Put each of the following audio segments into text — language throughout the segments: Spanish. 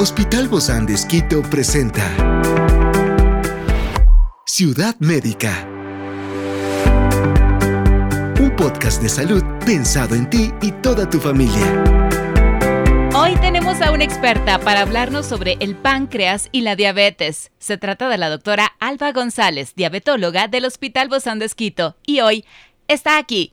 Hospital Bozán de Esquito presenta Ciudad Médica. Un podcast de salud pensado en ti y toda tu familia. Hoy tenemos a una experta para hablarnos sobre el páncreas y la diabetes. Se trata de la doctora Alba González, diabetóloga del Hospital Bozán de Esquito, y hoy está aquí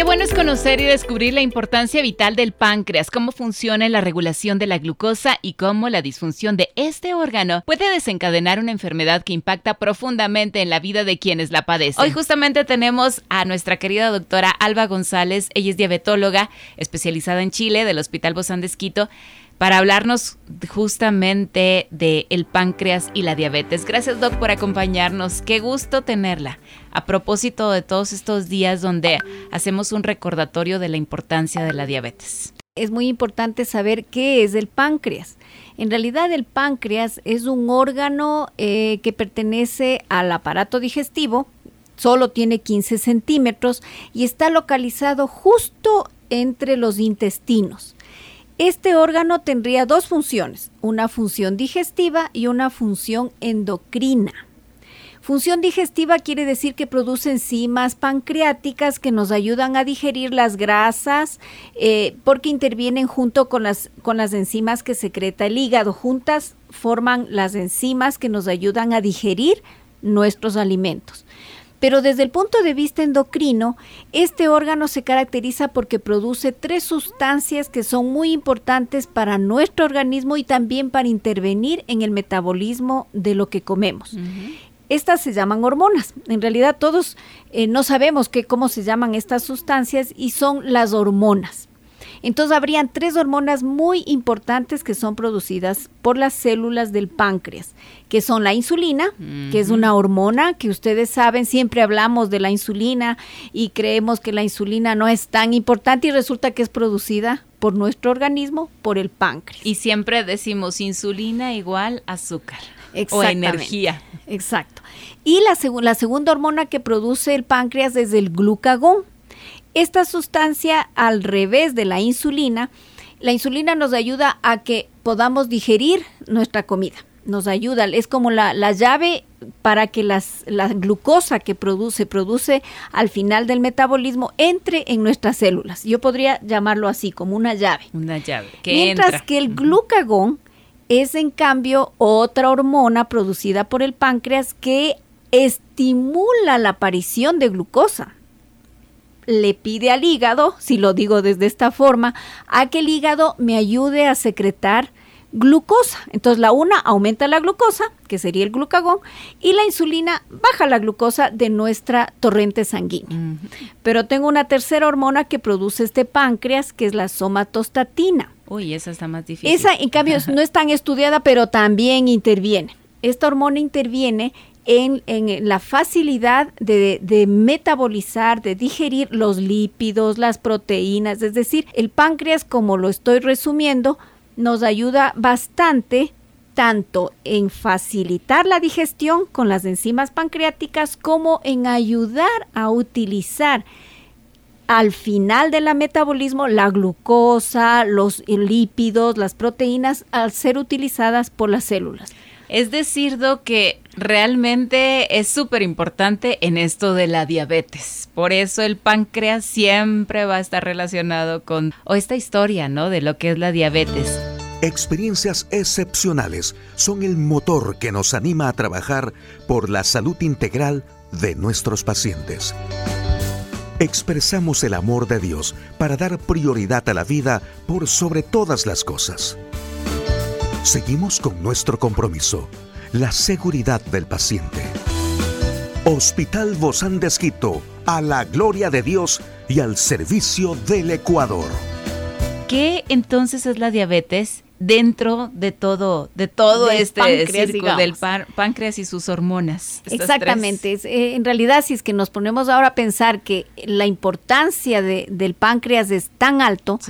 Qué bueno es conocer y descubrir la importancia vital del páncreas, cómo funciona la regulación de la glucosa y cómo la disfunción de este órgano puede desencadenar una enfermedad que impacta profundamente en la vida de quienes la padecen. Hoy justamente tenemos a nuestra querida doctora Alba González, ella es diabetóloga especializada en Chile del Hospital Bozán de Esquito para hablarnos justamente de el páncreas y la diabetes. Gracias Doc por acompañarnos. Qué gusto tenerla. A propósito de todos estos días donde hacemos un recordatorio de la importancia de la diabetes. Es muy importante saber qué es el páncreas. En realidad el páncreas es un órgano eh, que pertenece al aparato digestivo, solo tiene 15 centímetros y está localizado justo entre los intestinos. Este órgano tendría dos funciones, una función digestiva y una función endocrina. Función digestiva quiere decir que produce enzimas pancreáticas que nos ayudan a digerir las grasas eh, porque intervienen junto con las, con las enzimas que secreta el hígado. Juntas forman las enzimas que nos ayudan a digerir nuestros alimentos. Pero desde el punto de vista endocrino, este órgano se caracteriza porque produce tres sustancias que son muy importantes para nuestro organismo y también para intervenir en el metabolismo de lo que comemos. Estas se llaman hormonas. En realidad todos eh, no sabemos qué, cómo se llaman estas sustancias y son las hormonas. Entonces habrían tres hormonas muy importantes que son producidas por las células del páncreas, que son la insulina, que es una hormona que ustedes saben, siempre hablamos de la insulina y creemos que la insulina no es tan importante y resulta que es producida por nuestro organismo, por el páncreas. Y siempre decimos insulina igual azúcar o energía. Exacto. Y la, la segunda hormona que produce el páncreas es el glucagón. Esta sustancia, al revés de la insulina, la insulina nos ayuda a que podamos digerir nuestra comida. Nos ayuda, es como la, llave para que las, la glucosa que produce, produce al final del metabolismo entre en nuestras células. Yo podría llamarlo así, como una llave. Una llave. Mientras que el glucagón es en cambio otra hormona producida por el páncreas que estimula la aparición de glucosa le pide al hígado, si lo digo desde esta forma, a que el hígado me ayude a secretar glucosa. Entonces la una aumenta la glucosa, que sería el glucagón, y la insulina baja la glucosa de nuestra torrente sanguínea. Pero tengo una tercera hormona que produce este páncreas, que es la somatostatina. Uy, esa está más difícil. Esa, en cambio, no es tan estudiada, pero también interviene. Esta hormona interviene en, la facilidad de, metabolizar, de digerir los lípidos, las proteínas, es decir, el páncreas, como lo estoy resumiendo, nos ayuda bastante tanto en facilitar la digestión con las enzimas pancreáticas como en ayudar a utilizar al final del metabolismo la glucosa, los lípidos, las proteínas al ser utilizadas por las células. Es decir, que realmente es súper importante en esto de la diabetes. Por eso el páncreas siempre va a estar relacionado con esta historia, ¿no? De lo que es la diabetes. Experiencias excepcionales son el motor que nos anima a trabajar por la salud integral de nuestros pacientes. Expresamos el amor de Dios para dar prioridad a la vida por sobre todas las cosas. Seguimos con nuestro compromiso, la seguridad del paciente. Hospital Bozán de Esquito, a la gloria de Dios y al servicio del Ecuador. ¿Qué entonces es la diabetes dentro de todo, de todo este páncreas, del páncreas y sus hormonas? Exactamente. Eh, en realidad, si es que nos ponemos ahora a pensar que la importancia del páncreas es tan alto,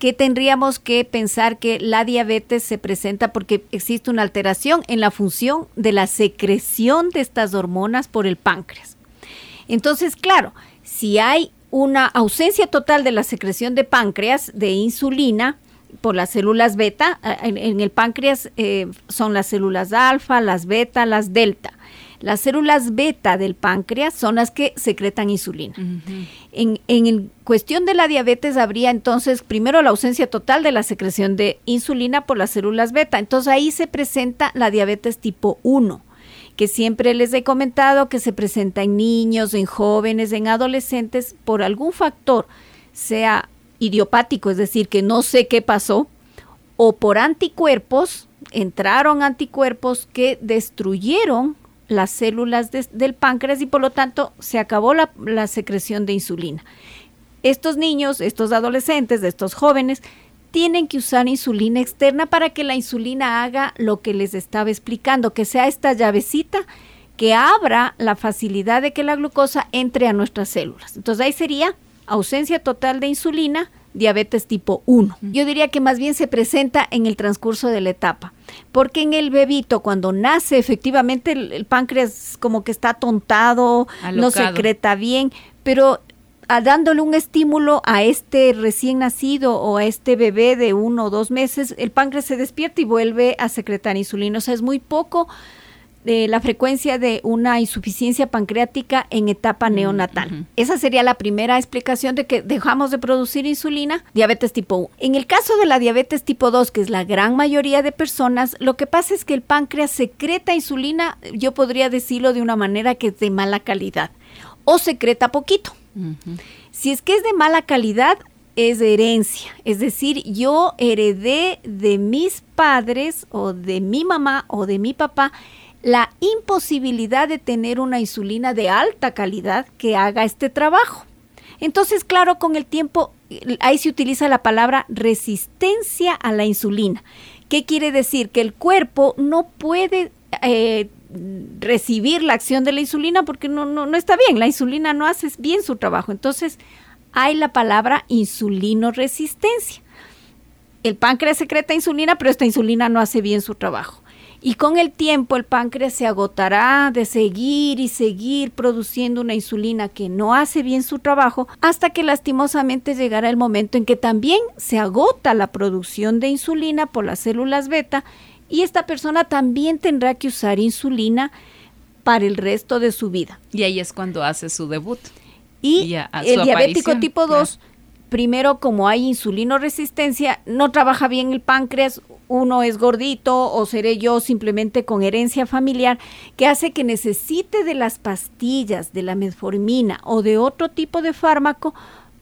que tendríamos que pensar que la diabetes se presenta porque existe una alteración en la función de la secreción de estas hormonas por el páncreas. Entonces, claro, si hay una ausencia total de la secreción de páncreas, de insulina, por las células beta, en, el páncreas eh, son las células alfa, las beta, las delta. Las células beta del páncreas son las que secretan insulina. En, en cuestión de la diabetes habría entonces primero la ausencia total de la secreción de insulina por las células beta. Entonces ahí se presenta la diabetes tipo 1 que siempre les he comentado que se presenta en niños, en jóvenes, en adolescentes por algún factor, sea idiopático, es decir, que no sé qué pasó, o por anticuerpos, entraron anticuerpos que destruyeron las células del páncreas y por lo tanto se acabó la, la secreción de insulina. Estos niños, estos adolescentes, estos jóvenes, tienen que usar insulina externa para que la insulina haga lo que les estaba explicando, que sea esta llavecita que abra la facilidad de que la glucosa entre a nuestras células. Entonces ahí sería ausencia total de insulina, diabetes tipo 1. Yo diría que más bien se presenta en el transcurso de la etapa, porque en el bebito cuando nace efectivamente el, páncreas como que está tontado, no secreta bien, pero a dándole un estímulo a este recién nacido o a este bebé de uno o dos meses, el páncreas se despierta y vuelve a secretar insulina. O sea, es muy poco de la frecuencia de una insuficiencia pancreática en etapa mm, neonatal. Esa sería la primera explicación de que dejamos de producir insulina, diabetes tipo 1. En el caso de la diabetes tipo 2, que es la gran mayoría de personas, lo que pasa es que el páncreas secreta insulina, yo podría decirlo de una manera que es de mala calidad, o secreta poquito. Si es que es de mala calidad, es de herencia. Es decir, yo heredé de mis padres o de mi mamá o de mi papá la imposibilidad de tener una insulina de alta calidad que haga este trabajo. Entonces, claro, con el tiempo, ahí se utiliza la palabra resistencia a la insulina. ¿Qué quiere decir? Que el cuerpo no puede eh, recibir la acción de la insulina porque no, no, no está bien, la insulina no hace bien su trabajo. Entonces, hay la palabra insulinoresistencia. El páncreas secreta insulina, pero esta insulina no hace bien su trabajo. Y con el tiempo el páncreas se agotará de seguir y seguir produciendo una insulina que no hace bien su trabajo hasta que lastimosamente llegará el momento en que también se agota la producción de insulina por las células beta y esta persona también tendrá que usar insulina para el resto de su vida. Y ahí es cuando hace su debut. Y, el diabético tipo 2, primero como hay insulinoresistencia, no trabaja bien el páncreas, uno es gordito o seré yo simplemente con herencia familiar, que hace que necesite de las pastillas, de la metformina o de otro tipo de fármaco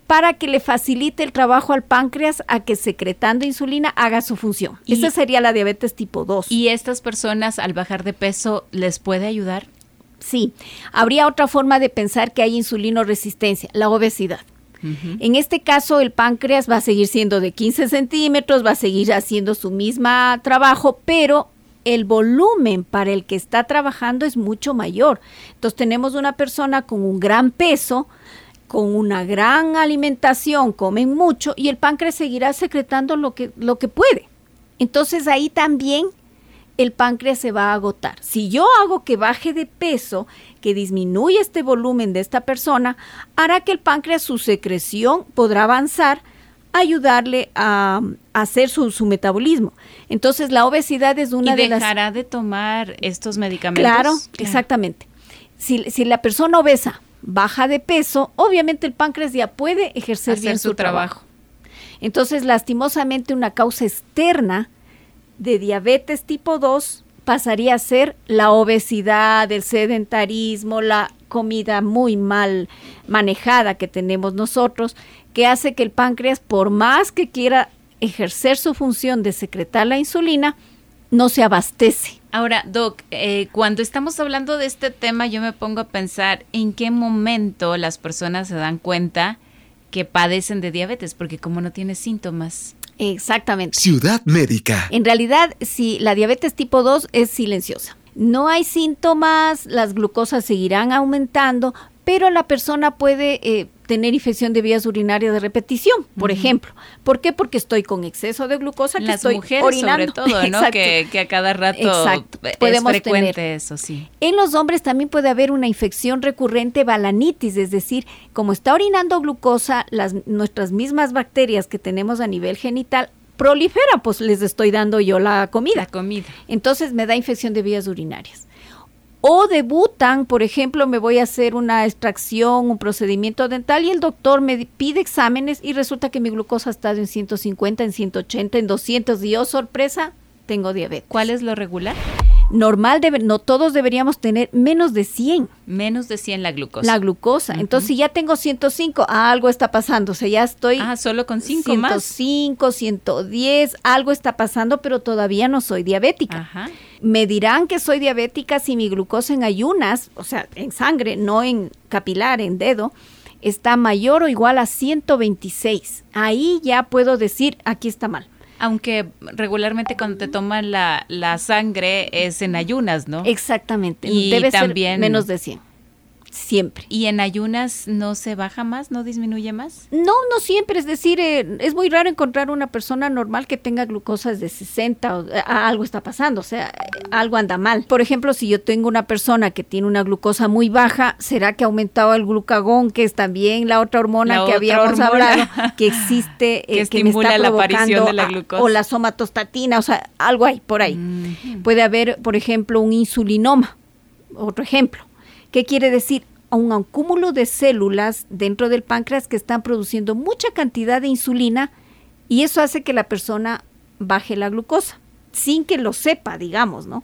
para que le facilite el trabajo al páncreas a que secretando insulina haga su función. Esa sería la diabetes tipo 2. ¿Y estas personas al bajar de peso les puede ayudar? Sí, habría otra forma de pensar que hay insulinoresistencia, la obesidad. En este caso, el páncreas va a seguir siendo de 15 centímetros, va a seguir haciendo su misma trabajo, pero el volumen para el que está trabajando es mucho mayor. Entonces tenemos una persona con un gran peso, con una gran alimentación, comen mucho y el páncreas seguirá secretando lo que, lo que puede. Entonces ahí también el páncreas se va a agotar. Si yo hago que baje de peso, que disminuya este volumen de esta persona, hará que el páncreas, su secreción podrá avanzar, ayudarle a, hacer su, metabolismo. Entonces la obesidad es una de las... dejará de tomar estos medicamentos? Claro, exactamente. Si, si, la persona obesa baja de peso, obviamente el páncreas ya puede ejercer bien su, trabajo. Entonces, lastimosamente, una causa externa de diabetes tipo 2 pasaría a ser la obesidad, el sedentarismo, la comida muy mal manejada que tenemos nosotros, que hace que el páncreas, por más que quiera ejercer su función de secretar la insulina, no se abastece. Ahora, Doc, eh, cuando estamos hablando de este tema, yo me pongo a pensar en qué momento las personas se dan cuenta que padecen de diabetes, porque como no tiene síntomas. Exactamente. Ciudad médica. En realidad, si la diabetes tipo 2 es silenciosa. No hay síntomas, las glucosas seguirán aumentando, pero la persona puede eh, tener infección de vías urinarias de repetición, por ejemplo. ¿Por qué? Porque estoy con exceso de glucosa Las que estoy mujeres orinando. sobre todo, ¿no? Que, que a cada rato Exacto. es Podemos frecuente tener. eso, sí. En los hombres también puede haber una infección recurrente balanitis, es decir, como está orinando glucosa, las, nuestras mismas bacterias que tenemos a nivel genital proliferan, pues les estoy dando yo la comida. La comida. Entonces me da infección de vías urinarias. O debutan, por ejemplo, me voy a hacer una extracción, un procedimiento dental y el doctor me pide exámenes y resulta que mi glucosa está en 150, en 180, en 200 y yo, sorpresa, tengo diabetes. ¿Cuál es lo regular? Normal, debe- no todos deberíamos tener menos de 100 Menos de 100 la glucosa. la glucosa. Entonces, si ya tengo 105, algo está pasando. O sea, ya estoy ah, solo con 5 más. 105, 110, algo está pasando, pero todavía no soy diabética. Ajá. Me dirán que soy diabética si mi glucosa en ayunas, o sea, en sangre, no en capilar, en dedo, está mayor o igual a 126. Ahí ya puedo decir, aquí está mal. Aunque regularmente cuando te toman la, la sangre es en ayunas, ¿no? Exactamente. Y Debe también- ser menos de 100. Siempre. ¿Y en ayunas no se baja más, no disminuye más? No, no siempre, es decir, eh, es muy raro encontrar una persona normal que tenga glucosas de 60 o eh, algo está pasando, o sea, eh, algo anda mal. Por ejemplo, si yo tengo una persona que tiene una glucosa muy baja, ¿será que ha aumentado el glucagón, que es también la otra hormona La que otra habíamos hormona. hablado, que existe, Que eh, que, me estimula está la aparición de la a- glucosa. o la somatostatina, o sea, algo hay por ahí. Mm. Puede haber, por ejemplo, un insulinoma, otro ejemplo. ¿Qué quiere decir? Un acúmulo de células dentro del páncreas que están produciendo mucha cantidad de insulina y eso hace que la persona baje la glucosa, sin que lo sepa, digamos, ¿no?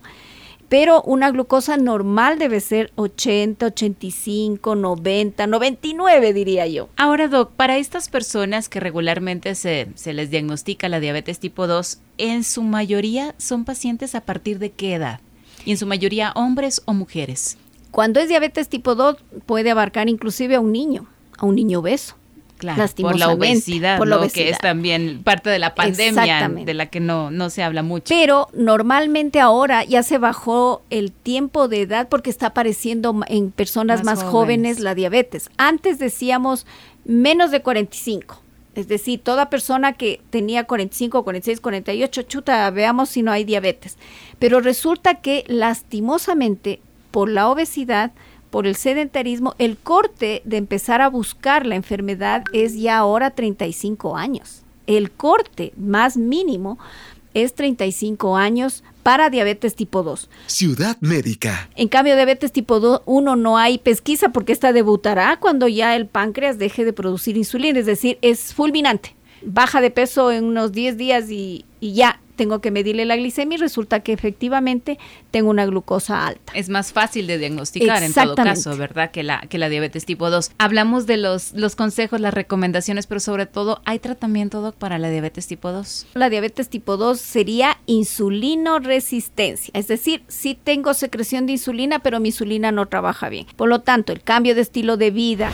Pero una glucosa normal debe ser 80, 85, 90, 99, diría yo. Ahora, Doc, para estas personas que regularmente se, se les diagnostica la diabetes tipo 2, en su mayoría son pacientes a partir de qué edad? Y en su mayoría hombres o mujeres. Cuando es diabetes tipo 2 puede abarcar inclusive a un niño, a un niño obeso. Claro, por la obesidad, por la ¿no? que es obesidad. también parte de la pandemia de la que no, no se habla mucho. Pero normalmente ahora ya se bajó el tiempo de edad porque está apareciendo en personas Más más, jóvenes. jóvenes. la diabetes. Antes decíamos menos de 45. Es decir, toda persona que tenía 45, 46, 48, chuta, veamos si no hay diabetes. Pero resulta que lastimosamente por la obesidad, por el sedentarismo, el corte de empezar a buscar la enfermedad es ya ahora 35 años. El corte más mínimo es 35 años para diabetes tipo 2. Ciudad Médica. En cambio, diabetes tipo 2, 1 no hay pesquisa porque esta debutará cuando ya el páncreas deje de producir insulina, es decir, es fulminante. Baja de peso en unos 10 días y, y ya tengo que medirle la glicemia y resulta que efectivamente tengo una glucosa alta. Es más fácil de diagnosticar en todo caso, ¿verdad? Que la, que la diabetes tipo 2. Hablamos de los, los consejos, las recomendaciones, pero sobre todo, ¿hay tratamiento, Doc, para la diabetes tipo 2? La diabetes tipo 2 sería insulinoresistencia, es decir, sí tengo secreción de insulina, pero mi insulina no trabaja bien. Por lo tanto, el cambio de estilo de vida,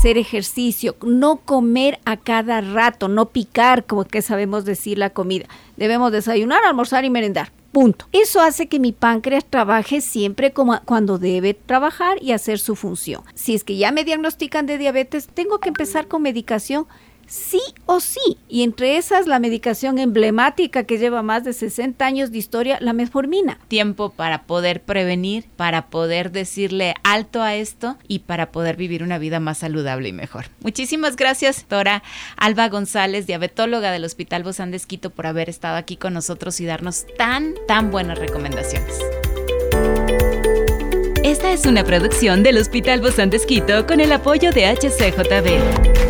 hacer ejercicio, no comer a cada rato, no picar, como que sabemos decir la comida. Debemos desayunar, almorzar y merendar. Punto. Eso hace que mi páncreas trabaje siempre como cuando debe trabajar y hacer su función. Si es que ya me diagnostican de diabetes, tengo que empezar con medicación sí o sí. Y entre esas, la medicación emblemática que lleva más de 60 años de historia, la metformina. Tiempo para poder prevenir, para poder decirle alto a esto y para poder vivir una vida más saludable y mejor. Muchísimas gracias, doctora Alba González, diabetóloga del Hospital Bozán de por haber estado aquí con nosotros y darnos tan, tan buenas recomendaciones. Esta es una producción del Hospital Bozán de con el apoyo de HCJB.